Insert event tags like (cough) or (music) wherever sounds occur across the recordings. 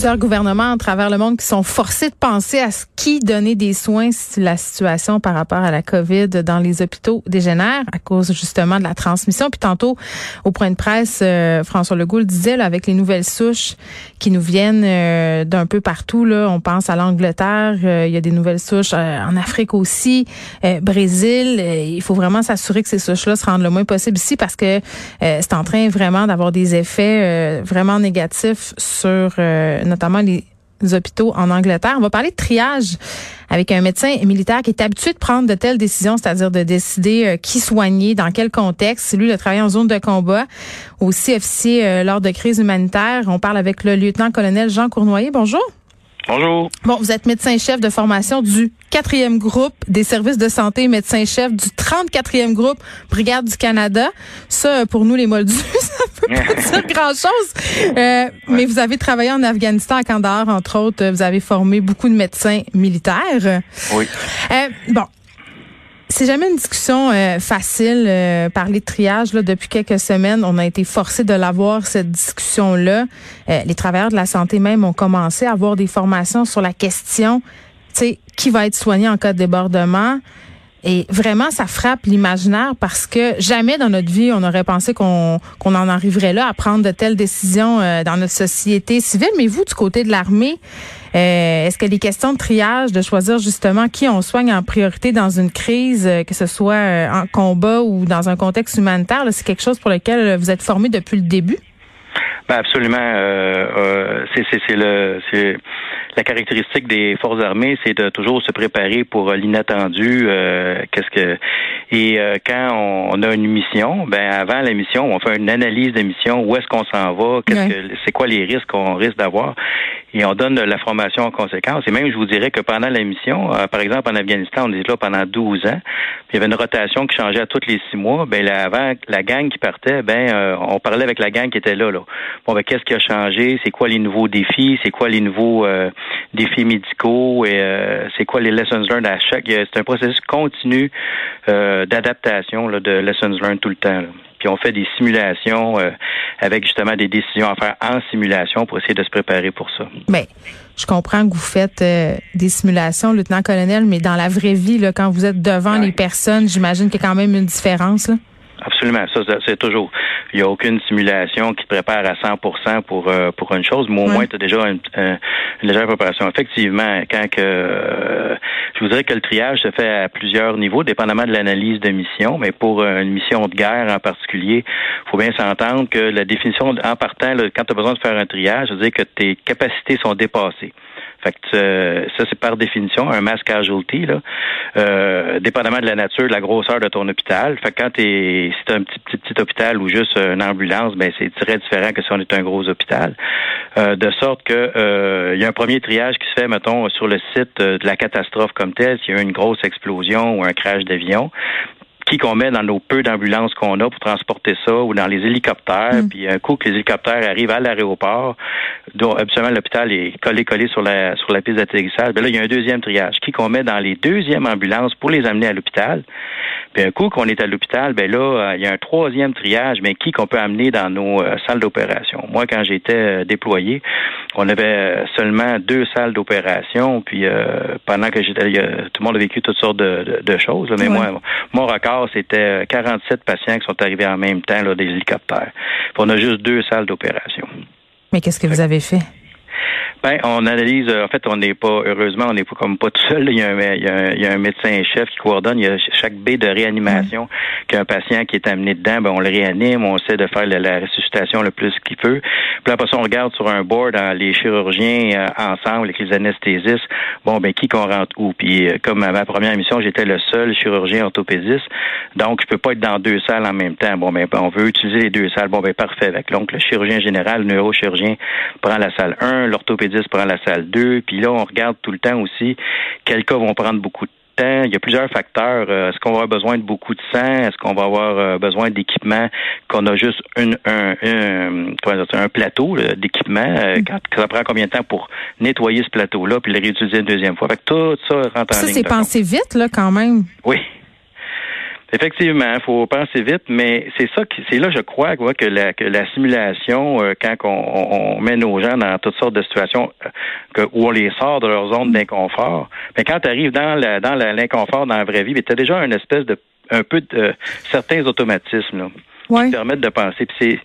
plusieurs gouvernements à travers le monde qui sont forcés de penser à ce qui donner des soins si la situation par rapport à la COVID dans les hôpitaux dégénère à cause justement de la transmission. Puis tantôt, au point de presse, euh, François Legault le disait, là, avec les nouvelles souches qui nous viennent euh, d'un peu partout, là, on pense à l'Angleterre, euh, il y a des nouvelles souches en Afrique aussi, Brésil. il faut vraiment s'assurer que ces souches-là se rendent le moins possible ici parce que c'est en train vraiment d'avoir des effets vraiment négatifs sur notamment les hôpitaux en Angleterre. On va parler de triage avec un médecin militaire qui est habitué de prendre de telles décisions, c'est-à-dire de décider euh, qui soigner, dans quel contexte. Lui le travail en zone de combat, aussi officier euh, lors de crises humanitaires. On parle avec le lieutenant-colonel Jean Cournoyer. Bonjour. Bonjour. Bon, vous êtes médecin-chef de formation du quatrième groupe des services de santé, médecin-chef du 34e groupe Brigade du Canada. Ça, pour nous, les Moldus, (laughs) ça peut pas (laughs) dire grand-chose. Euh, mais vous avez travaillé en Afghanistan, à Kandahar, entre autres. Vous avez formé beaucoup de médecins militaires. Oui. Euh, bon, c'est jamais une discussion euh, facile, euh, parler de triage. Là, depuis quelques semaines, on a été forcé de l'avoir, cette discussion-là. Euh, les travailleurs de la santé même ont commencé à avoir des formations sur la question, tu sais, qui va être soigné en cas de débordement. Et vraiment, ça frappe l'imaginaire parce que jamais dans notre vie, on aurait pensé qu'on qu'on en arriverait là à prendre de telles décisions euh, dans notre société civile. Mais vous, du côté de l'armée, euh, est-ce que les questions de triage, de choisir justement qui on soigne en priorité dans une crise, euh, que ce soit en combat ou dans un contexte humanitaire, c'est quelque chose pour lequel vous êtes formé depuis le début? Ben absolument. Euh, c'est le c'est la caractéristique des forces armées, c'est de toujours se préparer pour l'inattendu. Euh, qu'est-ce que et euh, quand on, a une mission, ben avant la mission, on fait une analyse de mission. Où est-ce qu'on s'en va Qu'est-ce que c'est quoi les risques qu'on risque d'avoir Et on donne la formation en conséquence. Et même, je vous dirais que pendant la mission, euh, par exemple en Afghanistan, on était là pendant 12 ans. Puis il y avait une rotation qui changeait à tous les six mois. Ben là, avant la gang qui partait, ben on parlait avec la gang qui était là. là. Bon, ben qu'est-ce qui a changé? C'est quoi les nouveaux défis? C'est quoi les nouveaux défis médicaux? Et euh, c'est quoi les lessons learned à chaque. C'est un processus continu euh, d'adaptation de lessons learned tout le temps. Puis on fait des simulations euh, avec justement des décisions à faire en simulation pour essayer de se préparer pour ça. Mais je comprends que vous faites des simulations, lieutenant-colonel, mais dans la vraie vie, là, quand vous êtes devant les personnes, j'imagine qu'il y a quand même une différence. Là. Absolument, ça, c'est toujours. Il n'y a aucune simulation qui te prépare à 100% pour euh, pour une chose, mais au moins tu as déjà une, légère préparation. Effectivement, quand que euh, je vous dirais que le triage se fait à plusieurs niveaux, dépendamment de l'analyse de mission, mais pour une mission de guerre en particulier, faut bien s'entendre que la définition en partant, quand tu as besoin de faire un triage, ça veut dire que tes capacités sont dépassées. Fait que euh, ça, c'est par définition un mass casualty, là, euh, dépendamment de la nature, de la grosseur de ton hôpital. Fait que quand t'es, si t'as un petit, petit, petit hôpital ou juste une ambulance, ben c'est très différent que si on est un gros hôpital. Euh, de sorte que il y a un premier triage qui se fait, mettons, sur le site de la catastrophe comme telle, s'il y a eu une grosse explosion ou un crash d'avion qui qu'on met dans nos peu d'ambulances qu'on a pour transporter ça ou dans les hélicoptères. Mm. Puis un coup que les hélicoptères arrivent à l'aéroport, dont absolument l'hôpital est collé collé sur la sur la piste d'atterrissage, ben là il y a un deuxième triage qui qu'on met dans les deuxièmes ambulances pour les amener à l'hôpital. Puis un coup qu'on est à l'hôpital, ben là euh, il y a un troisième triage, mais qui qu'on peut amener dans nos euh, salles d'opération. Moi quand j'étais euh, déployé, on avait seulement deux salles d'opération. Puis pendant que j'étais, tout le monde a vécu toutes sortes de, choses. mais moi mon record c'était 47 euh, patients qui sont arrivés en même temps, là, des hélicoptères. on a juste deux salles d'opération. Mais qu'est-ce que vous avez fait? Ben, on analyse. Euh, en fait, on n'est pas, heureusement, on n'est pas comme pas tout seul. Il y, a un, il, y a un, médecin-chef qui coordonne. Il y a chaque baie de réanimation qu'un patient qui est amené dedans, ben, on le réanime. On essaie de faire la, ressuscitation le plus qu'il peut. Puis après ça, on regarde sur un board les chirurgiens euh, ensemble avec les anesthésistes. Bon, ben, qui qu'on rentre où? Puis, euh, comme à ma première émission, j'étais le seul chirurgien orthopédiste. Donc, je peux pas être dans deux salles en même temps. Bon, ben, on veut utiliser les deux salles. Bon, ben, parfait. Donc, le chirurgien général, le neurochirurgien prend la salle 1, l'orthopédiste prend la salle 2, puis là, on regarde tout le temps aussi quels cas vont prendre beaucoup de temps, il y a plusieurs facteurs. Est-ce qu'on va avoir besoin de beaucoup de sang? Est-ce qu'on va avoir besoin d'équipements qu'on a juste une, un, un, un plateau d'équipement? Mm. ça prend combien de temps pour nettoyer ce plateau-là puis le réutiliser une deuxième fois? Fait que tout ça rentre en Ça, c'est pensé vite, là, quand même. Oui. Effectivement, il faut penser vite, mais c'est ça qui, c'est là, je crois, que la, que la simulation, euh, quand on, on, met nos gens dans toutes sortes de situations euh, que, où on les sort de leur zone d'inconfort, mais quand tu arrives dans la, dans l'inconfort dans la vraie vie, tu as déjà une espèce de un peu de certains automatismes là, qui te permettent de penser. Puis c'est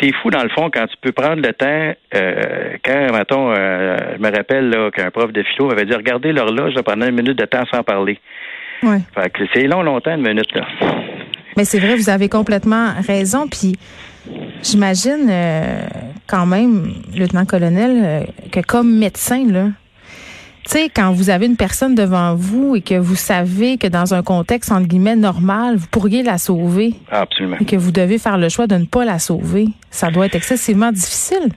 c'est fou dans le fond quand tu peux prendre le temps. Euh, quand, mettons, je me rappelle qu'un prof de philo m'avait dit regardez l'horloge pendant une minute de temps sans parler. Ouais. Fait que c'est long, longtemps, une minute, là. Mais c'est vrai, vous avez complètement raison. Puis j'imagine euh, quand même, lieutenant-colonel, euh, que comme médecin, là, tu sais, quand vous avez une personne devant vous et que vous savez que dans un contexte, entre guillemets, normal, vous pourriez la sauver. Absolument. Et que vous devez faire le choix de ne pas la sauver. Ça doit être excessivement difficile.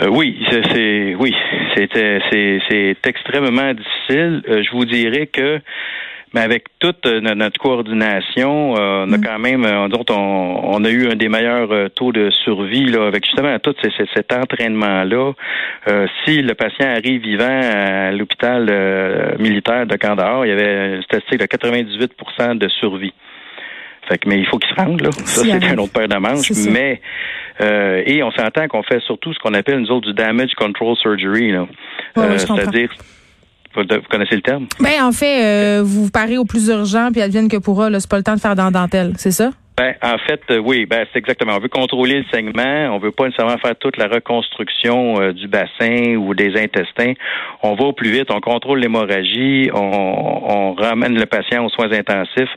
Euh, oui, c'est oui, c'était c'est extrêmement difficile. je vous dirais que mais avec toute euh, notre coordination, euh, on a mm. quand même, euh, on, on, a eu un des meilleurs taux de survie là, avec justement tout cet entraînement-là. si le patient arrive vivant à l'hôpital militaire de Kandahar, il y avait une statistique de 98% de survie. Fait que, mais il faut qu'il se rende, là. Ça, c'est un autre paire de manches. Mais et on s'entend qu'on fait surtout ce qu'on appelle nous autres du damage control surgery. Là. C'est-à-dire vous connaissez le terme? Ben, en fait, euh, vous parez au plus urgent, puis advienne que pourra, c'est pas le temps de faire dans dentelle, c'est ça? Ben, en fait, euh, oui, ben, c'est exactement. On veut contrôler le saignement. On veut pas nécessairement faire toute la reconstruction euh, du bassin ou des intestins. On va au plus vite. On contrôle l'hémorragie. On, on, ramène le patient aux soins intensifs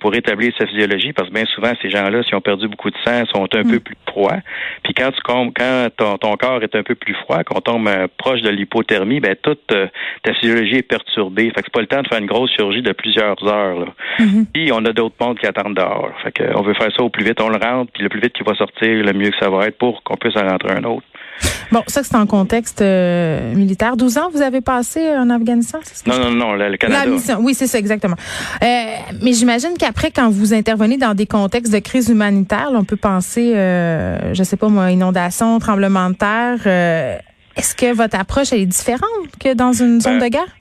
pour rétablir sa physiologie parce que bien souvent, ces gens-là, s'ils ont perdu beaucoup de sang, sont un peu mm. plus froids. Puis quand tu quand ton, ton, corps est un peu plus froid, quand on tombe euh, proche de l'hypothermie, ben toute ta physiologie est perturbée. Fait que c'est pas le temps de faire une grosse chirurgie de plusieurs heures. Là. Mm-hmm. Puis on a d'autres mondes qui attendent dehors. Fait que veut faire ça au plus vite, on le rentre, puis le plus vite qu'il va sortir, le mieux que ça va être pour qu'on puisse en rentrer un autre. Bon, ça, c'est en contexte euh, militaire. 12 ans, vous avez passé en Afghanistan, c'est ça? Non, non, non, le, Canada. La mission, oui, c'est ça, exactement. Euh, mais j'imagine qu'après, quand vous intervenez dans des contextes de crise humanitaire, on peut penser, euh, je sais pas moi, inondation, tremblement de terre. Euh, est-ce que votre approche est différente que dans une zone ben, de guerre?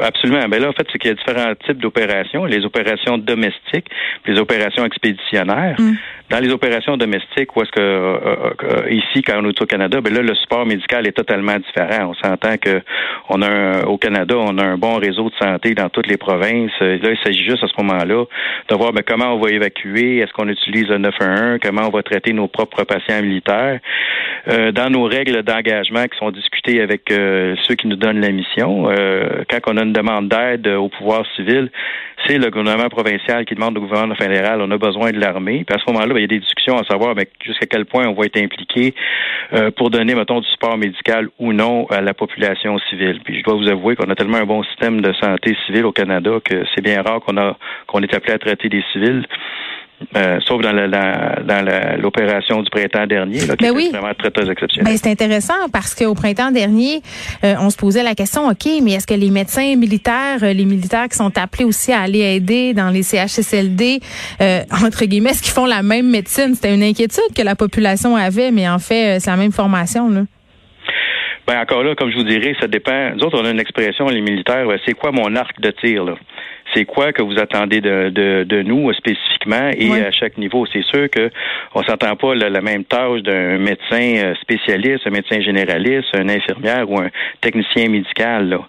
Absolument. Ben là, en fait, c'est qu'il y a différents types d'opérations. Les opérations domestiques, les opérations expéditionnaires. Mm. Dans les opérations domestiques, où est-ce que euh, euh, euh, ici, quand on est au Canada, ben là, le support médical est totalement différent. On s'entend que on a au Canada, on a un bon réseau de santé dans toutes les provinces. Là, il s'agit juste à ce moment-là de voir ben, comment on va évacuer, est-ce qu'on utilise le 911, comment on va traiter nos propres patients militaires. dans nos règles d'engagement qui sont discutées avec ceux qui nous donnent la mission, quand on a une demande d'aide au pouvoir civil, c'est le gouvernement provincial qui demande au gouvernement fédéral, on a besoin de l'armée. Puis à ce moment-là, il y a des discussions à savoir jusqu'à quel point on va être impliqué euh, pour donner, mettons, du support médical ou non à la population civile. Puis je dois vous avouer qu'on a tellement un bon système de santé civile au Canada que c'est bien rare qu'on a qu'on est appelé à traiter des civils. Euh, sauf dans, l'opération du printemps dernier, là, qui ben oui. vraiment très, très exceptionnel. Ben, c'est intéressant parce qu'au printemps dernier, euh, on se posait la question, OK, mais est-ce que les médecins militaires, euh, les militaires qui sont appelés aussi à aller aider dans les CHSLD, entre guillemets, est-ce qu'ils font la même médecine? C'était une inquiétude que la population avait, mais en fait, c'est la même formation. Là. Ben encore là, comme je vous dirais, ça dépend. Nous autres, on a une expression, les militaires, c'est quoi mon arc de tir, là? C'est quoi que vous attendez de, de, de nous spécifiquement? Et à chaque niveau. C'est sûr que on s'entend pas la, même tâche d'un médecin euh, spécialiste, un médecin généraliste, un infirmière ou un technicien médical. Là.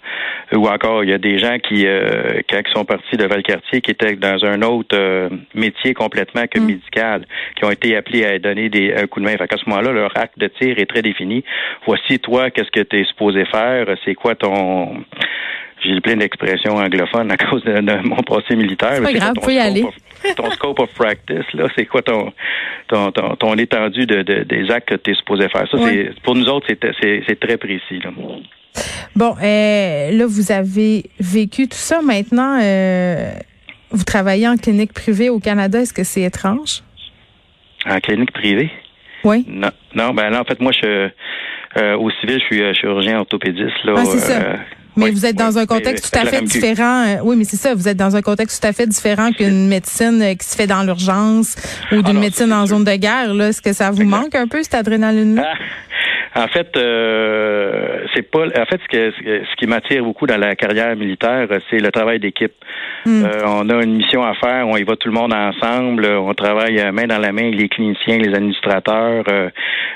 Ou encore, il y a des gens qui, euh, quand ils sont partis de Valcartier, qui étaient dans un autre euh, métier complètement que mm. médical, qui ont été appelés à donner des, un coup de main. Fait qu'à ce moment-là, leur acte de tir est très défini. Voici toi, qu'est-ce que tu es supposé faire, c'est quoi ton j'ai plein d'expressions anglophones à cause de, mon passé militaire. C'est pas grave, faut y aller. ton scope of practice, là, c'est quoi ton, ton, ton, étendue de, des actes que tu es supposé faire? Ça, c'est, pour nous autres, c'est, très précis. Là. Bon, euh, là, vous avez vécu tout ça. Maintenant, euh, vous travaillez en clinique privée au Canada. Est-ce que c'est étrange? En clinique privée? Oui. Non, non ben là, en fait, moi, je, euh, au civil, je suis chirurgien orthopédiste. Là, ah, Mais vous êtes dans un contexte tout à fait différent. Euh, oui, mais c'est ça. Vous êtes dans un contexte tout à fait différent qu'une (laughs) médecine euh, qui se fait dans l'urgence ou d'une médecine en zone de guerre. Là, est-ce que ça vous manque un peu cette adrénaline-là? Ah, (laughs) en fait, euh, c'est pas. En fait, ce, que, ce qui m'attire beaucoup dans la carrière militaire, c'est le travail d'équipe. Hmm. Euh, on a une mission à faire, on y va tout le monde ensemble, on travaille main dans la main, les cliniciens, les administrateurs, euh,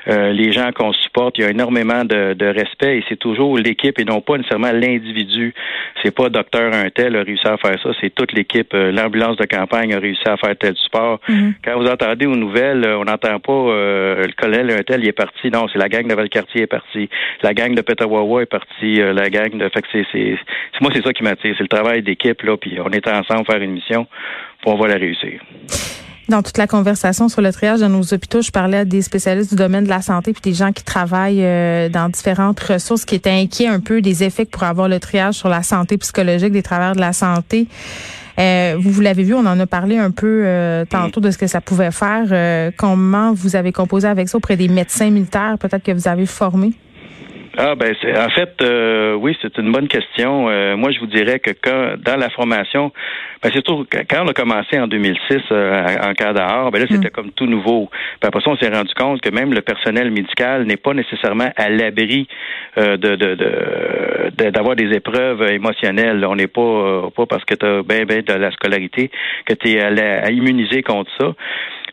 euh, les gens qu'on supporte. Il y a énormément de, de respect et c'est toujours l'équipe et non pas nécessairement l'individu. C'est pas docteur un tel a réussi à faire ça, c'est toute l'équipe. L'ambulance de campagne a réussi à faire tel support. Hmm. Quand vous entendez aux nouvelles, on n'entend pas le colonel un tel, il est parti. Non, c'est la gang de quartier est parti, la gang de Petawawa est partie, euh, la gang de. Fait que c'est, moi c'est ça qui m'attire, c'est le travail d'équipe là, puis on est ensemble faire une mission, pour on va la réussir. Dans toute la conversation sur le triage dans nos hôpitaux, je parlais à des spécialistes du domaine de la santé puis des gens qui travaillent euh, dans différentes ressources qui étaient inquiets un peu des effets que pourrait avoir le triage sur la santé psychologique des travailleurs de la santé. Euh, vous, vous l'avez vu, on en a parlé un peu euh, tantôt de ce que ça pouvait faire. Euh, comment vous avez composé avec ça auprès des médecins militaires, peut-être que vous avez formé? Ah ben c'est en fait euh, oui c'est une bonne question. Euh, moi je vous dirais que quand dans la formation, ben c'est tout quand on a commencé en 2006 euh, en cas ben là c'était mm. comme tout nouveau. Puis après ça on s'est rendu compte que même le personnel médical n'est pas nécessairement à l'abri de, de, d'avoir des épreuves émotionnelles. On n'est pas pas parce que tu as bien ben de la scolarité que tu es à, à immuniser contre ça.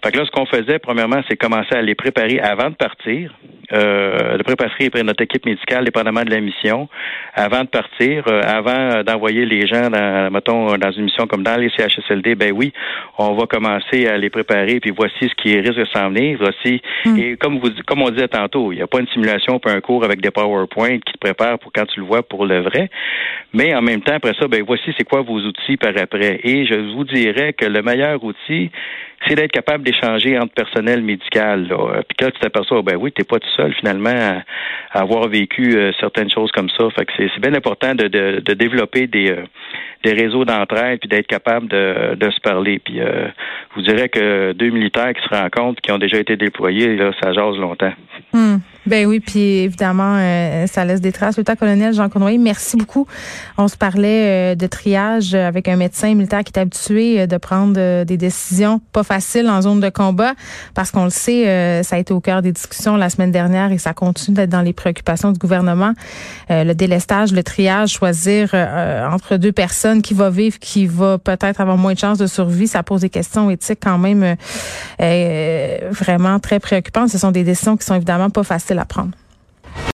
Fait que là, ce qu'on faisait, premièrement, c'est commencer à les préparer avant de partir, euh, de préparer notre équipe médicale, dépendamment de la mission, avant de partir, euh, avant d'envoyer les gens, dans, mettons, dans une mission comme dans les CHSLD, ben oui, on va commencer à les préparer, puis voici ce qui risque de s'en venir, voici. Hmm. Et comme vous, comme on disait tantôt, il n'y a pas une simulation, pas un cours avec des PowerPoint qui te préparent pour quand tu le vois pour le vrai. Mais en même temps, après ça, ben voici c'est quoi vos outils par après. Et je vous dirais que le meilleur outil, c'est d'être capable d'échanger entre personnel médical. Là. Puis là, tu t'aperçois, ben oui, t'es pas tout seul finalement à, avoir vécu euh, certaines choses comme ça. Fait que c'est bien important de, de, développer des, euh, des réseaux d'entraide puis d'être capable de, de se parler. Puis euh, vous direz que deux militaires qui se rencontrent, qui ont déjà été déployés, là, ça jase longtemps. Hmm. Ben oui, puis évidemment, euh, ça laisse des traces. Temps colonel Jean Cournoyer, merci beaucoup. On se parlait euh, de triage avec un médecin militaire qui est habitué de prendre des décisions pas faciles en zone de combat, parce qu'on le sait, ça a été au cœur des discussions la semaine dernière et ça continue d'être dans les préoccupations du gouvernement. le délestage, le triage, choisir entre deux personnes qui va vivre, qui va peut-être avoir moins de chances de survie, ça pose des questions éthiques quand même euh, euh, vraiment très préoccupantes. Ce sont des décisions qui sont évidemment pas faciles à prendre.